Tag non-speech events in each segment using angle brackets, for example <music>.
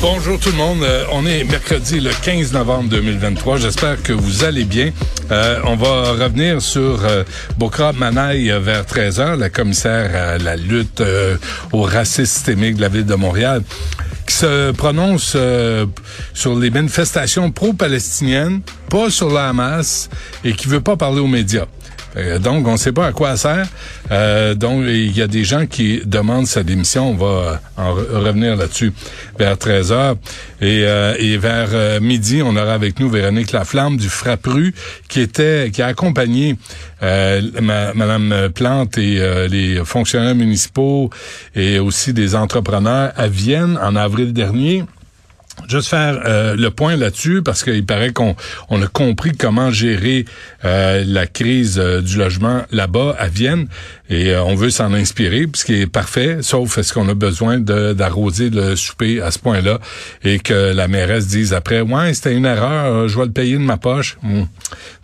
Bonjour tout le monde. Euh, on est mercredi le 15 novembre 2023. J'espère que vous allez bien. Euh, on va revenir sur euh, Bokra Manaï vers 13h, la commissaire à la lutte euh, au racisme systémique de la ville de Montréal, qui se prononce euh, sur les manifestations pro-palestiniennes, pas sur la Hamas, et qui veut pas parler aux médias. Euh, donc, on ne sait pas à quoi ça sert. Euh, donc, il y a des gens qui demandent sa démission. On va en re- revenir là-dessus vers 13 heures. Et, euh, vers euh, midi, on aura avec nous Véronique Laflamme du Frappru, qui était, qui a accompagné euh, ma- Madame Plante et euh, les fonctionnaires municipaux et aussi des entrepreneurs à Vienne en avril dernier. Juste faire euh, le point là-dessus parce qu'il paraît qu'on on a compris comment gérer euh, la crise euh, du logement là-bas à Vienne et euh, on veut s'en inspirer, ce qui est parfait, sauf est-ce qu'on a besoin d'arroser le souper à ce point-là et que la mairesse dise après ouais c'était une erreur, euh, je vais le payer de ma poche. Hum.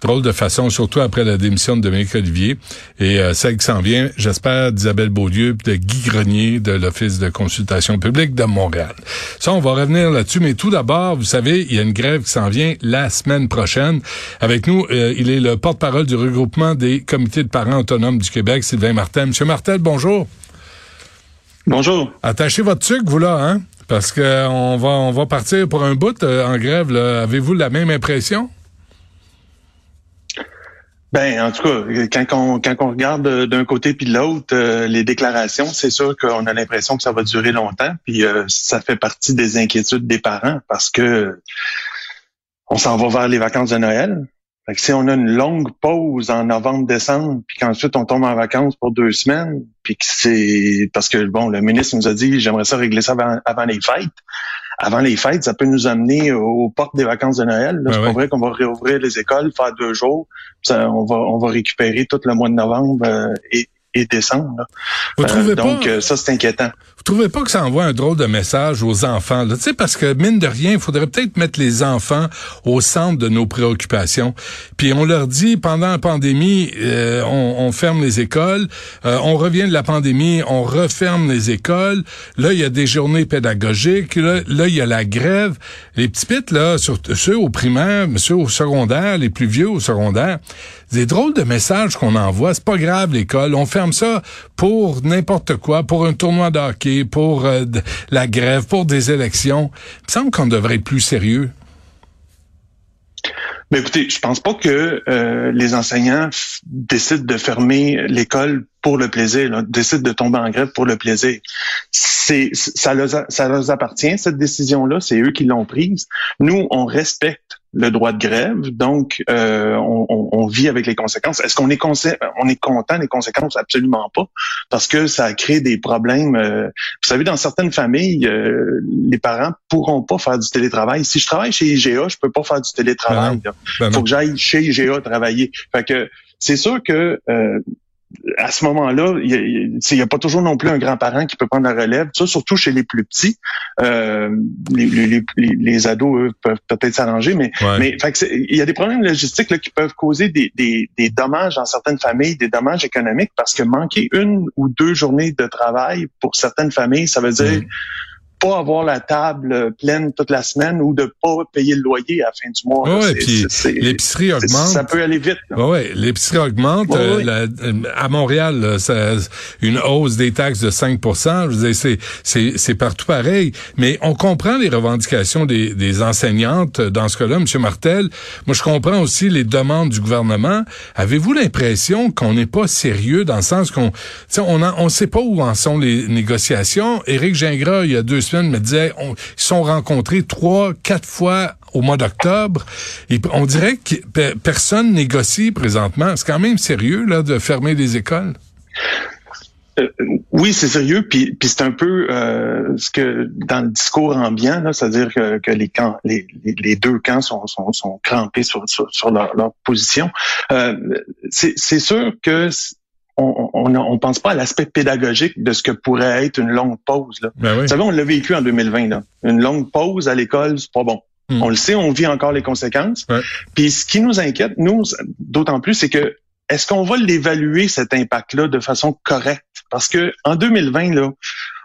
Drôle de façon, surtout après la démission de Dominique Olivier et euh, celle qui s'en vient, j'espère d'Isabelle Beaulieu puis de Guy Grenier de l'Office de consultation publique de Montréal. Ça, on va revenir là-dessus, mais tout d'abord, vous savez, il y a une grève qui s'en vient la semaine prochaine. Avec nous, euh, il est le porte-parole du regroupement des comités de parents autonomes du Québec, Sylvain Martel. Monsieur Martel, bonjour. Bonjour. Attachez votre sucre, vous là, hein? Parce que on va on va partir pour un bout euh, en grève. Avez-vous la même impression? Ben, en tout cas, quand on, quand on regarde euh, d'un côté puis de l'autre euh, les déclarations, c'est sûr qu'on a l'impression que ça va durer longtemps. Puis euh, ça fait partie des inquiétudes des parents parce que on s'en va vers les vacances de Noël. Fait que si on a une longue pause en novembre-décembre, puis qu'ensuite on tombe en vacances pour deux semaines, puis que c'est parce que bon, le ministre nous a dit j'aimerais ça régler ça avant, avant les fêtes. Avant les fêtes, ça peut nous amener aux portes des vacances de Noël. Ben c'est pas vrai qu'on va réouvrir les écoles, faire deux jours. Ça, on va on va récupérer tout le mois de novembre euh, et, et décembre. là. Vous Euh, trouvez pas? donc euh, ça c'est inquiétant. Vous trouvez pas que ça envoie un drôle de message aux enfants? là? Tu sais, parce que mine de rien, il faudrait peut-être mettre les enfants au centre de nos préoccupations. Puis on leur dit, pendant la pandémie, euh, on, on ferme les écoles. Euh, on revient de la pandémie, on referme les écoles. Là, il y a des journées pédagogiques. Là, là, il y a la grève. Les petits pits, là, sur, ceux au primaire, ceux au secondaire, les plus vieux au secondaire, des drôles de messages qu'on envoie. C'est pas grave, l'école. On ferme ça pour n'importe quoi, pour un tournoi de hockey, pour euh, la grève, pour des élections. Il me semble qu'on devrait être plus sérieux. Mais écoutez, je pense pas que euh, les enseignants décident de fermer l'école pour le plaisir, là, décident de tomber en grève pour le plaisir. Ça leur, a- ça leur appartient cette décision-là, c'est eux qui l'ont prise. Nous, on respecte le droit de grève, donc euh, on, on- on vit avec les conséquences. Est-ce qu'on est, on est content des conséquences? Absolument pas, parce que ça crée des problèmes. euh, vous savez, dans certaines familles, euh, les parents pourront pas faire du télétravail. Si je travaille chez IGA, je peux pas faire du télétravail. là Ben non. faut que j'aille chez IGA travailler. Fait que c'est sûr que euh, à ce moment-là, il y a- il n'y a, pas toujours non plus un grand-parent qui peut prendre la relève. Ça, surtout chez les plus petits. Euh, les, les, les, les ados, eux, peuvent peut-être s'arranger, mais, Ouais. il y a des problèmes logistiques là, qui peuvent causer des, des, des dommages dans certaines familles, des dommages économiques, parce que manquer une ou deux journées de travail pour certaines familles, ça veut dire Mm. Pas avoir la table pleine toute la semaine ou de pas payer le loyer à la fin du mois. Ouais, C'est- puis L'épicerie augmente. Ça peut aller vite. là. Ouais, ouais, l'épicerie augmente. Ouais, euh, ouais. la- euh, à Montréal, là, ça, une hausse des taxes de 5 Je veux dire, c'est, c'est, c'est partout pareil. Mais on comprend les revendications des, des enseignantes euh, dans ce cas-là, M. Martel. Moi, je comprends aussi les demandes du gouvernement. Avez-vous l'impression qu'on n'est pas sérieux dans le sens qu'on, tu sais, on ne on sait pas où en sont les négociations. Éric Gingras, il y a deux semaines, me disait, on, ils sont rencontrés trois, quatre fois au mois d'octobre. Et on dirait que pe- personne négocie présentement. C'est quand même sérieux là de fermer les écoles? Euh, oui, c'est sérieux, puis, puis c'est un peu euh, ce que dans le discours ambiant, c'est-à-dire que, que les camps, les, les, deux camps sont, sont, sont crampés sur, sur, leur, position. Euh, c'est sûr que on, on, on pense pas à l'aspect pédagogique de ce que pourrait être une longue pause. Là. Ben oui. Vous savez, on l'a vécu en 2020. Là. Une longue pause à l'école, c'est pas bon. Hmm. On le sait, on vit encore les conséquences. Ouais. Puis ce qui nous inquiète, nous, d'autant plus, c'est que est-ce qu'on va l'évaluer cet impact-là de façon correcte? Parce que en 2020, là,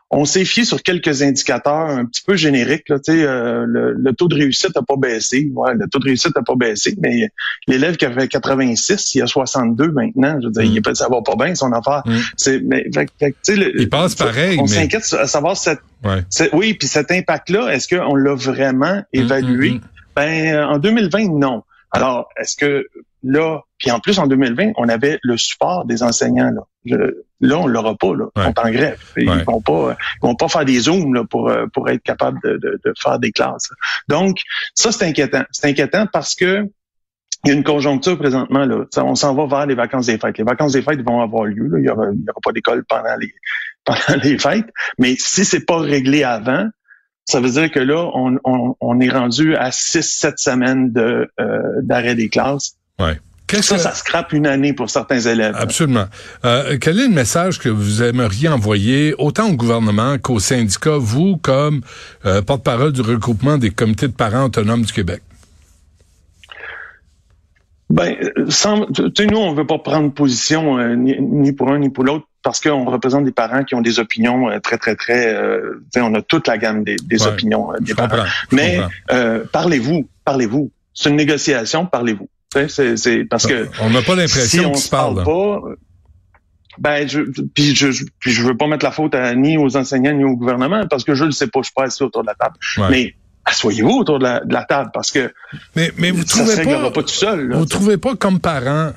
on s'est fié sur quelques indicateurs un petit peu génériques. Là, Tu sais, euh, le, le taux de réussite n'a pas baissé. Ouais, le taux de réussite n'a pas baissé, mais l'élève qui avait 86, il y a 62 maintenant. Je veux dire, Mm. il peut savoir pas bien son affaire. Mm. C'est, mais, fait, fait, le- Il passe pareil, On mais- s'inquiète à savoir cette, Ouais. cette- oui, puis cet impact-là, est-ce qu'on l'a vraiment évalué? Mm, mm, mm. Ben, en 2020, non. Alors, est-ce que là, puis en plus, en 2020, on avait le support des enseignants. Là, Le- là on l'aura pas. Là. Ils sont en grève. Ils vont pas, ils vont pas faire des zooms là, pour euh, pour être capable de, de, de faire des classes. Donc, ça c'est inquiétant. C'est inquiétant parce que il y a une conjoncture présentement là. On s'en va vers les vacances des fêtes. Les vacances des fêtes vont avoir lieu. Là. Il y aura, il y aura pas d'école pendant les <laughs> pendant les fêtes. Mais si c'est pas réglé avant, ça veut dire que là, on, on, on est rendu à 6-7 semaines de euh, d'arrêt des classes. Ouais. Qu'est-ce Ça, que- ça scrape une année pour certains élèves. Absolument. Euh, quel est le message que vous aimeriez envoyer autant au gouvernement qu'aux syndicats, vous comme euh, porte-parole du regroupement des comités de parents autonomes du Québec? Ben, sans, tu sais, nous, on veut pas prendre position euh, ni, ni pour un ni pour l'autre parce qu'on représente des parents qui ont des opinions euh, très, très, très... euh, tu sais, on a toute la gamme des, des Ouais. opinions euh, des parents. Mais euh, parlez-vous, parlez-vous. C'est une négociation, parlez-vous. C'est, parce que On n'a pas si l'impression on qu'ils se parle pas, ben je puis je puis je veux pas mettre la faute à, ni aux enseignants ni au gouvernement parce que je ne sais pas, je suis pas assis autour de la table. Ouais. Mais asseyez-vous autour de la, de la table parce que Mais, mais vous ça trouvez pas, pas tout seul. là. vous trouvez pas comme parents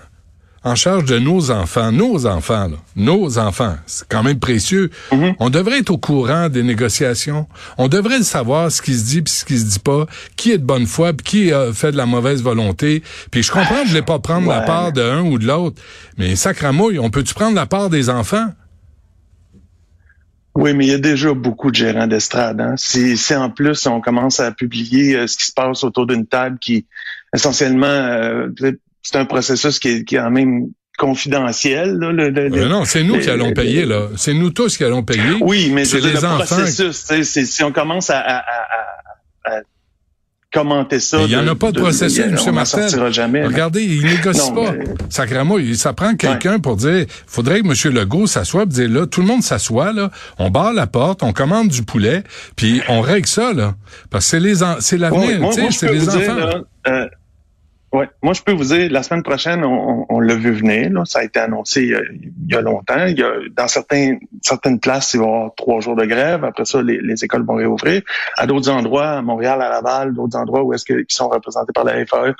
en charge de nos enfants, nos enfants, là, nos enfants, c'est quand même précieux. Mhm. On devrait être au courant des négociations. On devrait savoir ce qui se dit puis ce qui se dit pas, qui est de bonne foi puis qui a fait de la mauvaise volonté. Puis je comprends que vous voulez pas prendre la part de un ou de l'autre, mais sacramouille, on peut-tu prendre la part des enfants? Oui, mais il y a déjà beaucoup de gérants d'estrade. Hein. Si, si en plus on commence à publier euh, ce qui se passe autour d'une table qui essentiellement euh, c'est un processus qui est, qui est quand même confidentiel. Là, le- le- non, c'est nous le- qui allons payer, là. C'est nous tous qui allons payer. Oui, mais C'est les le enfants. processus, si on commence à, à, à, à- commenter ça. Il y en a pas de processus, M. Martel. sortira jamais. Regardez, il négocie Non, pas. mais- Sacrément, il- ça prend quelqu'un pour dire, faudrait que M. Legault s'assoie et dire, là, tout le monde s'assoit, là, on barre la porte, on commande du poulet, puis on règle ça, là. Parce que c'est les c'est l'avenir, je c'est les enfants. dire, là, euh, ouais, moi, je peux vous dire, la semaine prochaine, on, on- l'a vu venir. Là, ça a été annoncé euh, il y a longtemps. Il y a, dans certains, certaines places, il va y avoir trois jours de grève. Après ça, les, les écoles vont réouvrir. À d'autres endroits, à Montréal, à Laval, d'autres endroits où est-ce que qui sont représentés par la FAE, euh,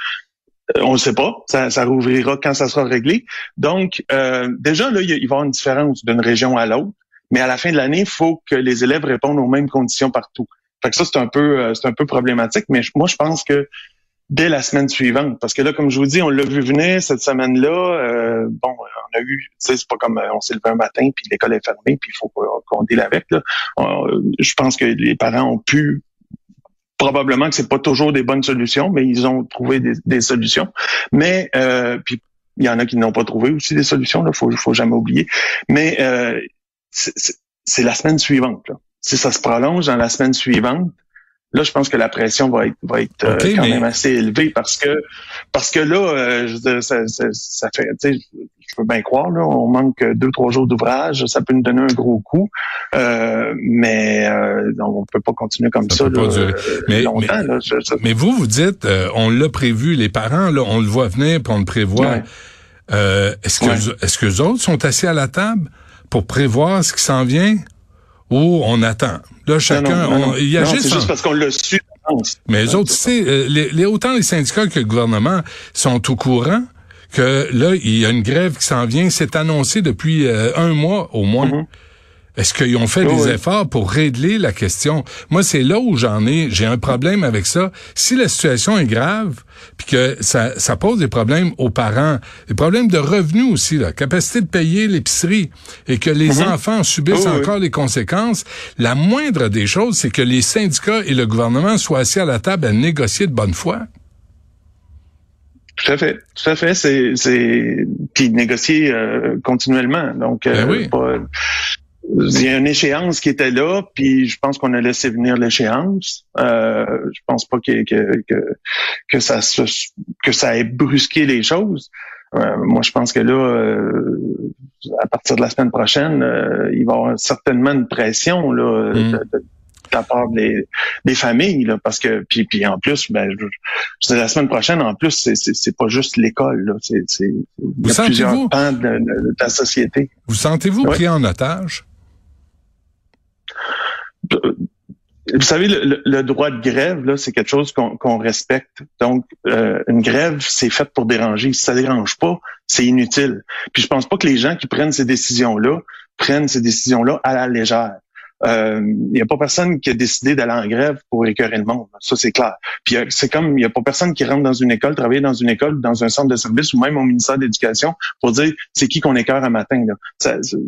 on ne sait pas. Ça, ça rouvrira quand ça sera réglé. Donc, euh, déjà, là, il, y a- il va y avoir une différence d'une région à l'autre. Mais à la fin de l'année, il faut que les élèves répondent aux mêmes conditions partout. Fait que ça, c'est un peu, euh, c'est un peu problématique. Mais moi, je pense que dès la semaine suivante, parce que là, comme je vous dis, on l'a vu venir cette semaine-là. euh, bon, on a eu, c'est pas comme euh, on s'est levé un matin puis l'école est fermée puis il faut qu'on- deal avec. Là. On- je pense que les parents ont pu probablement que c'est pas toujours des bonnes solutions, mais ils ont trouvé des, solutions. Mais euh, puis il y en a qui n'ont pas trouvé aussi des solutions. Là, faut, faut jamais oublier. Mais euh, c'est la semaine suivante. Là. Si ça se prolonge dans la semaine suivante, là, je pense que la pression va être, va être euh, quand mais- même assez élevée parce que parce que là, euh, je veux dire, ça, ça, ça fait, tu sais, je veux bien croire, là, on manque deux, trois jours d'ouvrage, ça peut nous donner un gros coup, euh, mais euh, on peut pas continuer comme Ça ça, là, euh, Mais- longtemps. mais- là, Je- je- Mais vous, vous dites, euh, on l'a prévu, les parents, là, on le voit venir, puis on le prévoit. Ouais. Euh, est-ce que, Ouais. est-ce que les autres sont assis à la table pour prévoir ce qui s'en vient? Ou on attend? Là, chacun, non, non, non, on- il y a non, juste c'est en- juste parce qu'on l'a su. Mais les autres, tu sais, euh, les, les- autant les syndicats que le gouvernement sont au courant que là, il y a une grève qui s'en vient. C'est annoncé depuis euh, un mois au moins. Mhm. Est-ce qu'ils ont fait des oui. efforts pour régler la question? Moi, c'est là où j'en ai. J'ai un problème avec ça. Si la situation est grave, puis que ça, ça pose des problèmes aux parents, des problèmes de revenus aussi, la capacité de payer l'épicerie, et que les enfants subissent Mhm. Oui, oui. encore les conséquences, la moindre des choses, c'est que les syndicats et le gouvernement soient assis à la table à négocier de bonne foi. Tout à fait, tout à fait. C'est, c'est puis négocier euh, continuellement. Donc, Ben euh, oui. pas- il y a une échéance qui était là, puis je pense qu'on a laissé venir l'échéance. Euh, je pense pas que que, que que ça se, que ça ait brusqué les choses. Euh, moi, je pense que là, euh, à partir de la semaine prochaine, euh, il va y avoir certainement une pression là, Mm. de, de- de la part des, des familles, là, parce que puis, puis en plus, ben, je, je la semaine prochaine, en plus, c'est, c'est, c'est pas juste l'école, là, c'est, c'est il y a sentez-vous- plusieurs pans de, de- de la société. Vous sentez-vous pris en otage? Vous savez, le, droit de grève, là, c'est quelque chose qu'on respecte. Donc, euh, une grève, c'est fait pour déranger. Si ça dérange pas, c'est inutile. Puis je pense pas que les gens qui prennent ces décisions-là prennent ces décisions-là à la légère. Euh, Il n'y a pas personne qui a décidé d'aller en grève pour écœurer le monde. Ça, c'est clair. Puis euh, c'est comme, il n'y a pas personne qui rentre dans une école, travailler dans une école, dans un centre de service ou même au ministère de l'Éducation pour dire c'est qui qu'on écœure un matin. Là.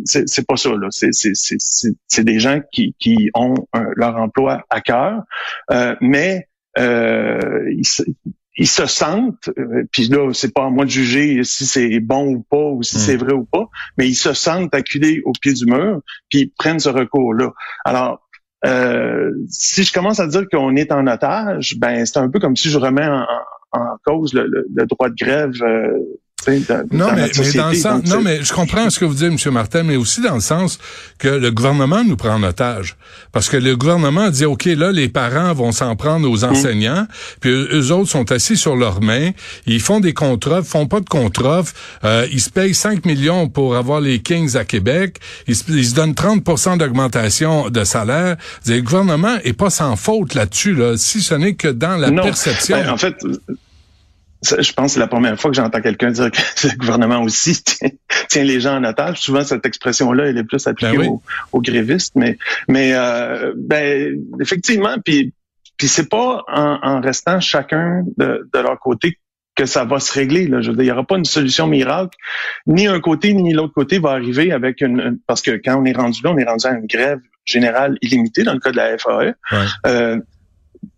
C'est, pas ça. Là. C'est, c'est, des gens qui, qui ont leur emploi à cœur, euh, mais euh, ils se sentent, euh, puis là, c'est pas à moi de juger si c'est bon ou pas, ou si Mm. c'est vrai ou pas, mais ils se sentent acculés au pied du mur, puis ils prennent ce recours-là. Alors, euh, si je commence à dire qu'on est en otage, ben c'est un peu comme si je remets en, cause le, le- le droit de grève. euh, dans- Non, dans mais, mais dans le sens, non, mais je comprends ce que vous dites, M. Martin, mais aussi dans le sens que le gouvernement nous prend en otage. Parce que le gouvernement dit, OK, là, les parents vont s'en prendre aux enseignants, puis eux, eux autres sont assis sur leurs mains, ils font des contre font pas de contre euh, ils se payent 5 millions pour avoir les Kings à Québec, ils se, ils se donnent 30% d'augmentation de salaire. Le gouvernement est pas sans faute là-dessus, là, si ce n'est que dans la Non. perception. Ben, en fait, ça, je pense que c'est la première fois que j'entends quelqu'un dire que <laughs> le gouvernement aussi <laughs> tient, tient les gens en otage. Souvent, cette expression-là, elle est plus appliquée Ben oui. aux, aux grévistes, mais, mais euh, ben, effectivement, puis, puis c'est pas en, en restant chacun de, de leur côté que ça va se régler. Là. Je veux dire, il n'y aura pas une solution miracle. Ni un côté ni l'autre côté va arriver avec une, une- Parce que quand on est rendu là, on est rendu à une grève générale illimitée dans le cas de la FAE. Ouais. Euh,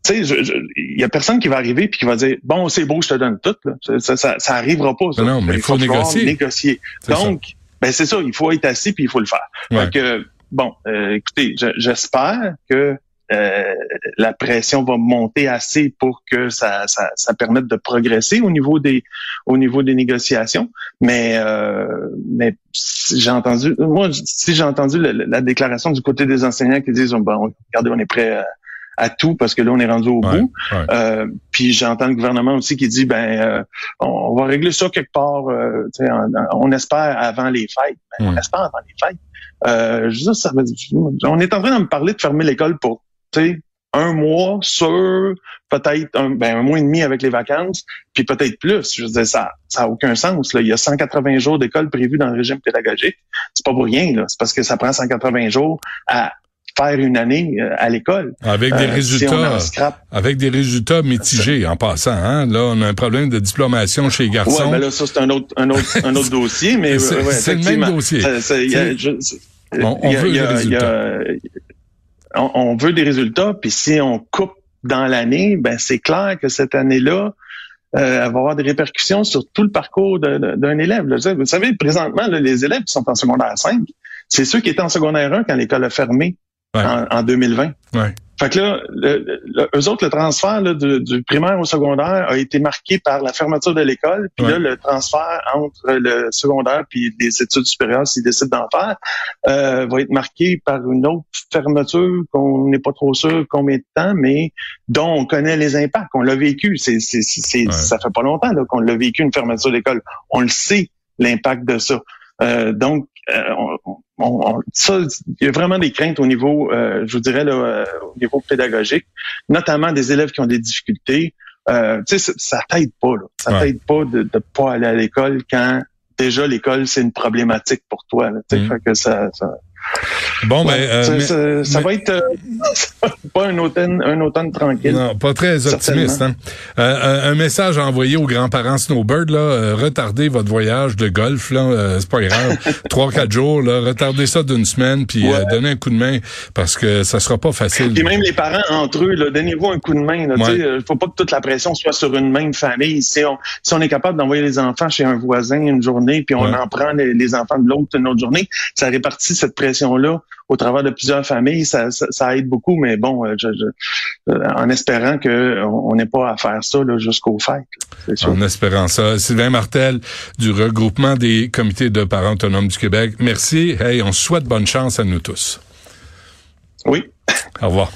tu sais, il y a personne qui va arriver puis qui va dire bon c'est beau je te donne tout là. Ça, ça, ça, arrivera pas. Ça. Non, mais il faut falloir négocier. négocier. C'est ça. Donc ben c'est ça, il faut être assis puis il faut le faire. Ouais. Fait que bon, euh, écoutez, je- j'espère que euh, la pression va monter assez pour que ça, ça, ça permette de progresser au niveau des au niveau des négociations. Mais euh, mais si j'ai entendu moi si j'ai entendu la, la déclaration du côté des enseignants qui disent bon regardez on est prêt à, à tout parce que là on est rendu au Ouais, bout. ouais. Euh, puis j'entends le gouvernement aussi qui dit ben euh, on, on va régler ça quelque part. euh, en- on espère avant les fêtes. Ben. On espère avant les fêtes. Euh, je veux dire, ça veut dire- on est en train de me parler de fermer l'école pour un mois sur peut-être un, ben, un mois et demi avec les vacances, puis peut-être plus. Je veux dire, ça ça a aucun sens. Là. Il y a 180 jours d'école prévus dans le régime pédagogique. C'est pas pour rien. là. C'est parce que ça prend 180 jours à faire une année euh, à l'école. Avec des Euh, si résultats. Avec des résultats mitigés en passant. Hein? Là, on a un problème de diplomation chez les Ouais, garçons. ben là, ça, c'est un autre, un autre, un autre <laughs> dossier, mais C'est- ouais, ouais, le même dossier. Ça- ça- il y a- C'est- je- c'est- On- on il y a- veut il y a- des y a- on, on veut des résultats, puis si on coupe dans l'année, ben c'est clair que cette année-là, euh, va avoir des répercussions sur tout le parcours d'un élève. là. Vous savez, présentement, là, les élèves qui sont en secondaire 5, c'est ceux qui étaient en secondaire 1 quand l'école a fermé Ouais. en, en 2020. Ouais. Fait que là, le, le- eux autres, le transfert là, du, du primaire au secondaire a été marqué par la fermeture de l'école. Puis Ouais. là, le transfert entre le secondaire puis les études supérieures, s'ils décident d'en faire, euh, va être marqué par une autre fermeture qu'on n'est pas trop sûr combien de temps, mais dont on connaît les impacts. On l'a vécu. C'est, c'est, c'est, Ouais. Ça fait pas longtemps là, qu'on l'a vécu, une fermeture d'école. On le sait, l'impact de ça. Euh, donc, euh, on, on- on- ça, il y a vraiment des craintes au niveau, euh, je vous dirais, là, euh, au niveau pédagogique, notamment des élèves qui ont des difficultés. Euh, tu sais, ça, ça t'aide pas, là. Ça Ouais. t'aide pas de ne pas aller à l'école quand déjà l'école, c'est une problématique pour toi. Là, tu sais. Mm. Fait que ça, ça, Bon, Ouais, ben, euh, ça, mais- ça- ça mais- va être euh, <laughs> pas un automne, un automne tranquille. Non, pas très optimiste. Hein? Euh, un, message à envoyer aux grands-parents Snowbird, là, euh, retardez votre voyage de golf, là, euh, c'est pas grave. <laughs> Trois, quatre jours, là, retardez ça d'une semaine, puis euh, Ouais. donnez un coup de main, parce que ça sera pas facile. Puis même les parents entre eux, là, donnez-vous un coup de main. Il Ouais. ne faut pas que toute la pression soit sur une même famille. Si on, si on est capable d'envoyer les enfants chez un voisin une journée, puis on en prend les, les enfants de l'autre une autre journée, ça répartit cette pression-là au travers de plusieurs familles. Ça, ça, ça aide beaucoup, mais bon, euh, je, je- euh, en espérant que on on n'ait pas à faire ça là, jusqu'aux fêtes. là. C'est sûr. En espérant ça. Sylvain Martel, du regroupement des comités de parents autonomes du Québec. Merci. Hey, on souhaite bonne chance à nous tous. Oui. Au revoir.